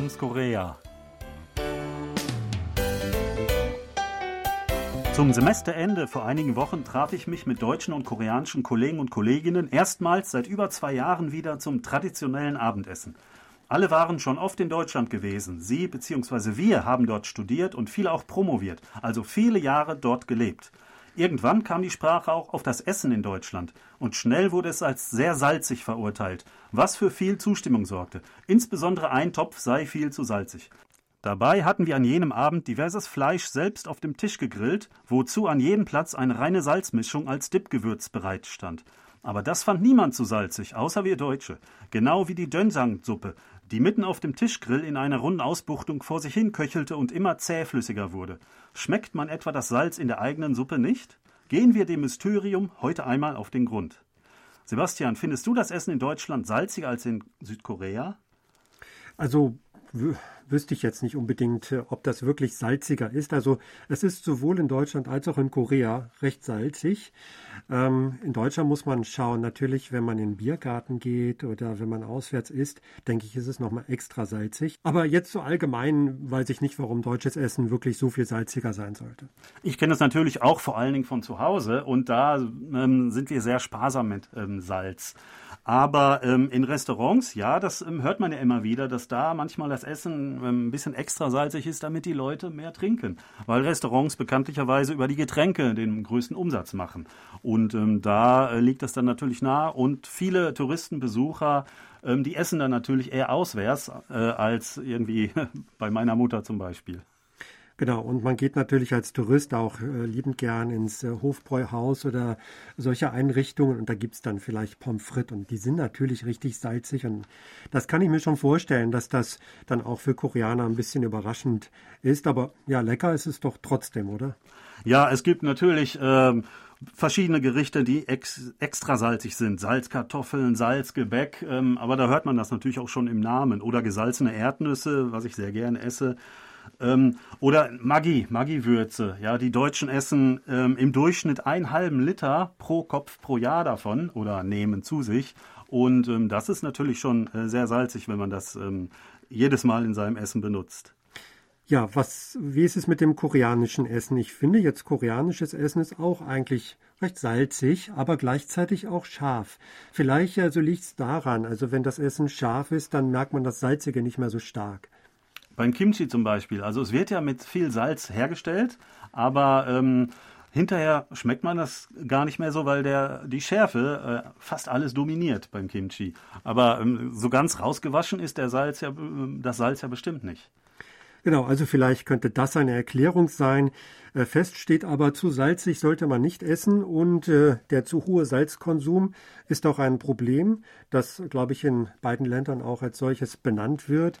Resterongs Korea. Zum Semesterende vor einigen Wochen traf ich mich mit deutschen und koreanischen Kollegen und Kolleginnen erstmals seit über zwei Jahren wieder zum traditionellen Abendessen. Alle waren schon oft in Deutschland gewesen. Sie bzw. wir haben dort studiert und viele auch promoviert, also viele Jahre dort gelebt. Irgendwann kam die Sprache auch auf das Essen in Deutschland und schnell wurde es als sehr salzig verurteilt, was für viel Zustimmung sorgte. Insbesondere ein Topf sei viel zu salzig. Dabei hatten wir an jenem Abend diverses Fleisch selbst auf dem Tisch gegrillt, wozu an jedem Platz eine reine Salzmischung als Dipgewürz bereitstand. Aber das fand niemand zu salzig, außer wir Deutsche. Genau wie die Dönsang-Suppe, die mitten auf dem Tischgrill in einer runden Ausbuchtung vor sich hin köchelte und immer zähflüssiger wurde. Schmeckt man etwa das Salz in der eigenen Suppe nicht? Gehen wir dem Mysterium heute einmal auf den Grund. Sebastian, findest du das Essen in Deutschland salziger als in Südkorea? Also wüsste ich jetzt nicht unbedingt, äh, ob das wirklich salziger ist. Also es ist sowohl in Deutschland als auch in Korea recht salzig. Ähm, in Deutschland muss man schauen, natürlich, wenn man in den Biergarten geht oder wenn man auswärts isst, denke ich, ist es nochmal extra salzig. Aber jetzt so allgemein weiß ich nicht, warum deutsches Essen wirklich so viel salziger sein sollte. Ich kenne das natürlich auch vor allen Dingen von zu Hause und da ähm, sind wir sehr sparsam mit ähm, Salz. Aber ähm, in Restaurants, ja, das ähm, hört man ja immer wieder, dass da manchmal das Essen ähm, ein bisschen extra salzig ist, damit die Leute mehr trinken. Weil Restaurants bekanntlicherweise über die Getränke den größten Umsatz machen. Und ähm, da äh, liegt das dann natürlich nah. Und viele Touristenbesucher, ähm, die essen dann natürlich eher auswärts äh, als irgendwie bei meiner Mutter zum Beispiel. Genau, und man geht natürlich als Tourist auch äh, liebend gern ins äh, Hofbräuhaus oder solche Einrichtungen und da gibt's dann vielleicht Pommes frites und die sind natürlich richtig salzig und das kann ich mir schon vorstellen, dass das dann auch für Koreaner ein bisschen überraschend ist, aber ja, lecker ist es doch trotzdem, oder? Ja, es gibt natürlich ähm, verschiedene Gerichte, die ex, extra salzig sind. Salzkartoffeln, Salzgebäck, ähm, aber da hört man das natürlich auch schon im Namen. Oder gesalzene Erdnüsse, was ich sehr gerne esse. Ähm, oder Maggi, Maggi-Würze. Ja, die Deutschen essen ähm, im Durchschnitt einen halben Liter pro Kopf pro Jahr davon oder nehmen zu sich. Und ähm, das ist natürlich schon äh, sehr salzig, wenn man das ähm, jedes Mal in seinem Essen benutzt. Ja, was, wie ist es mit dem koreanischen Essen? Ich finde jetzt koreanisches Essen ist auch eigentlich recht salzig, aber gleichzeitig auch scharf. Vielleicht also liegt es daran, also wenn das Essen scharf ist, dann merkt man das Salzige nicht mehr so stark. Beim Kimchi zum Beispiel. Also es wird ja mit viel Salz hergestellt, aber ähm, hinterher schmeckt man das gar nicht mehr so, weil der die Schärfe äh, fast alles dominiert beim Kimchi. Aber ähm, so ganz rausgewaschen ist der Salz ja, äh, das Salz ja bestimmt nicht. Genau, also vielleicht könnte das eine Erklärung sein. Äh, fest steht aber, zu salzig sollte man nicht essen und äh, der zu hohe Salzkonsum ist auch ein Problem, das, glaube ich, in beiden Ländern auch als solches benannt wird.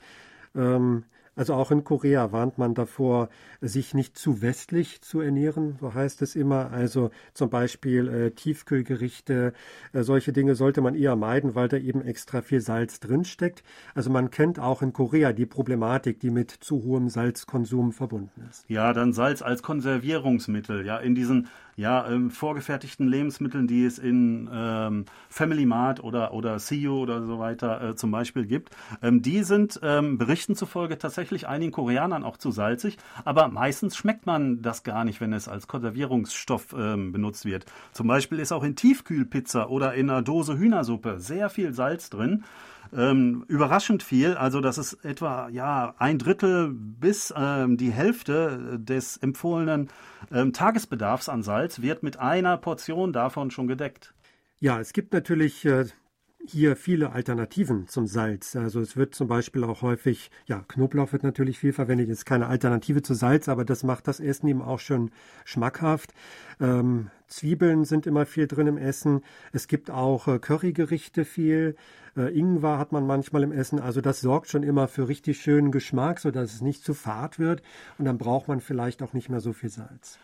Ähm, also auch in Korea warnt man davor, sich nicht zu westlich zu ernähren, so heißt es immer. Also zum Beispiel äh, Tiefkühlgerichte, äh, solche Dinge sollte man eher meiden, weil da eben extra viel Salz drinsteckt. Also man kennt auch in Korea die Problematik, die mit zu hohem Salzkonsum verbunden ist. Ja, dann Salz als Konservierungsmittel. Ja, in diesen ja, ähm, vorgefertigten Lebensmitteln, die es in ähm, Family Mart oder, oder CEO oder so weiter äh, zum Beispiel gibt. Ähm, die sind ähm, Berichten zufolge tatsächlich einigen Koreanern auch zu salzig, aber meistens schmeckt man das gar nicht, wenn es als Konservierungsstoff ähm, benutzt wird. Zum Beispiel ist auch in Tiefkühlpizza oder in einer Dose Hühnersuppe sehr viel Salz drin. Ähm, überraschend viel, also das ist etwa ja ein Drittel bis ähm, die Hälfte des empfohlenen ähm, Tagesbedarfs an Salz wird mit einer Portion davon schon gedeckt. Ja, es gibt natürlich äh, hier viele Alternativen zum Salz. Also es wird zum Beispiel auch häufig, ja, Knoblauch wird natürlich viel verwendet, ist keine Alternative zu Salz, aber das macht das Essen eben auch schon schmackhaft. Ähm, Zwiebeln sind immer viel drin im Essen. Es gibt auch äh, Currygerichte viel. Äh, Ingwer hat man manchmal im Essen. Also das sorgt schon immer für richtig schönen Geschmack, sodass es nicht zu fad wird. Und dann braucht man vielleicht auch nicht mehr so viel Salz.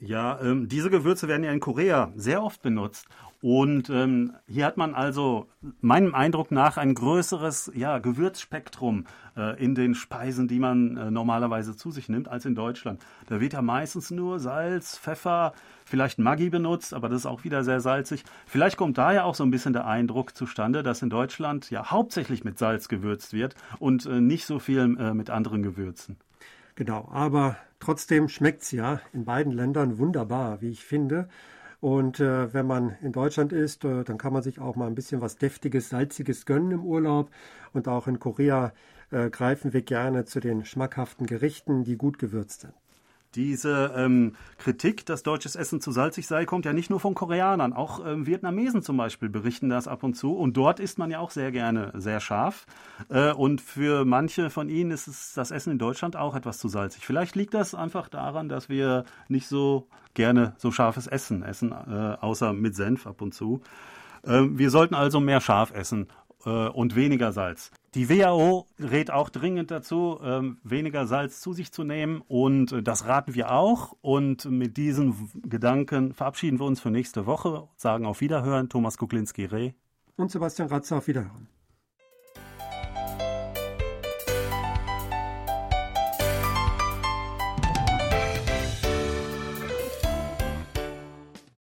Ja, ähm, diese Gewürze werden ja in Korea sehr oft benutzt. Und ähm, hier hat man also meinem Eindruck nach ein größeres ja, Gewürzspektrum äh, in den Speisen, die man äh, normalerweise zu sich nimmt, als in Deutschland. Da wird ja meistens nur Salz, Pfeffer, vielleicht Maggi benutzt, aber das ist auch wieder sehr salzig. Vielleicht kommt daher auch so ein bisschen der Eindruck zustande, dass in Deutschland ja hauptsächlich mit Salz gewürzt wird und äh, nicht so viel äh, mit anderen Gewürzen. Genau, aber trotzdem schmeckt es ja in beiden Ländern wunderbar, wie ich finde. Und äh, wenn man in Deutschland ist, äh, dann kann man sich auch mal ein bisschen was Deftiges, Salziges gönnen im Urlaub. Und auch in Korea äh, greifen wir gerne zu den schmackhaften Gerichten, die gut gewürzt sind. Diese ähm, Kritik, dass deutsches Essen zu salzig sei, kommt ja nicht nur von Koreanern. Auch ähm, Vietnamesen zum Beispiel berichten das ab und zu. Und dort isst man ja auch sehr gerne sehr scharf. Äh, und für manche von ihnen ist es, das Essen in Deutschland auch etwas zu salzig. Vielleicht liegt das einfach daran, dass wir nicht so gerne so scharfes Essen essen, äh, außer mit Senf ab und zu. Äh, wir sollten also mehr scharf essen und weniger Salz. Die WHO rät auch dringend dazu, ähm, weniger Salz zu sich zu nehmen und äh, das raten wir auch. Und mit diesen Gedanken verabschieden wir uns für nächste Woche, sagen auf Wiederhören, Thomas Kuklinski-Reh und Sebastian Ratzer auf Wiederhören.